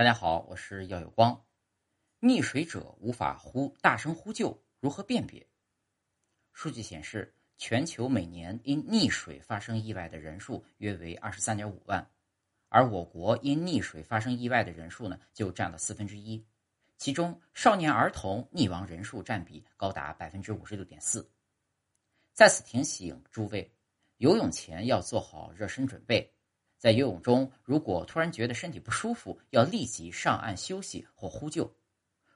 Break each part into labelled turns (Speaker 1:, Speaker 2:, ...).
Speaker 1: 大家好，我是耀有光。溺水者无法呼大声呼救，如何辨别？数据显示，全球每年因溺水发生意外的人数约为二十三点五万，而我国因溺水发生意外的人数呢，就占了四分之一。其中，少年儿童溺亡人数占比高达百分之五十六点四。在此提醒诸位，游泳前要做好热身准备。在游泳中，如果突然觉得身体不舒服，要立即上岸休息或呼救。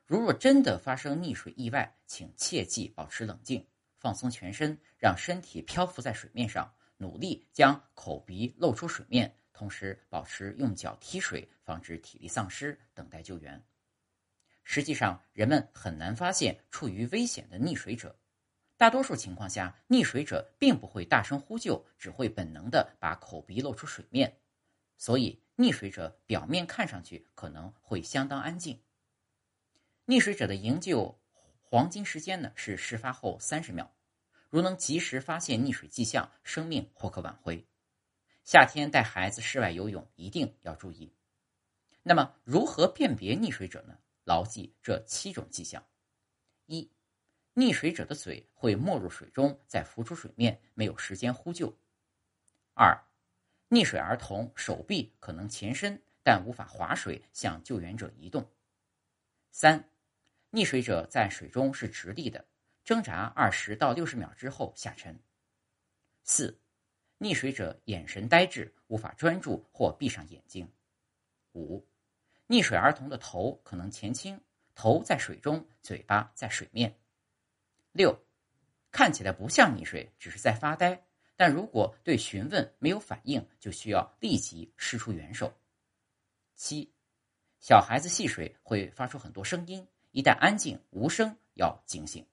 Speaker 1: 如若真的发生溺水意外，请切记保持冷静，放松全身，让身体漂浮在水面上，努力将口鼻露出水面，同时保持用脚踢水，防止体力丧失，等待救援。实际上，人们很难发现处于危险的溺水者。大多数情况下，溺水者并不会大声呼救，只会本能的把口鼻露出水面，所以溺水者表面看上去可能会相当安静。溺水者的营救黄金时间呢是事发后三十秒，如能及时发现溺水迹象，生命或可挽回。夏天带孩子室外游泳一定要注意。那么，如何辨别溺水者呢？牢记这七种迹象：一。溺水者的嘴会没入水中，再浮出水面，没有时间呼救。二，溺水儿童手臂可能前伸，但无法划水向救援者移动。三，溺水者在水中是直立的，挣扎二十到六十秒之后下沉。四，溺水者眼神呆滞，无法专注或闭上眼睛。五，溺水儿童的头可能前倾，头在水中，嘴巴在水面。六，看起来不像溺水，只是在发呆。但如果对询问没有反应，就需要立即施出援手。七，小孩子戏水会发出很多声音，一旦安静无声，要警醒。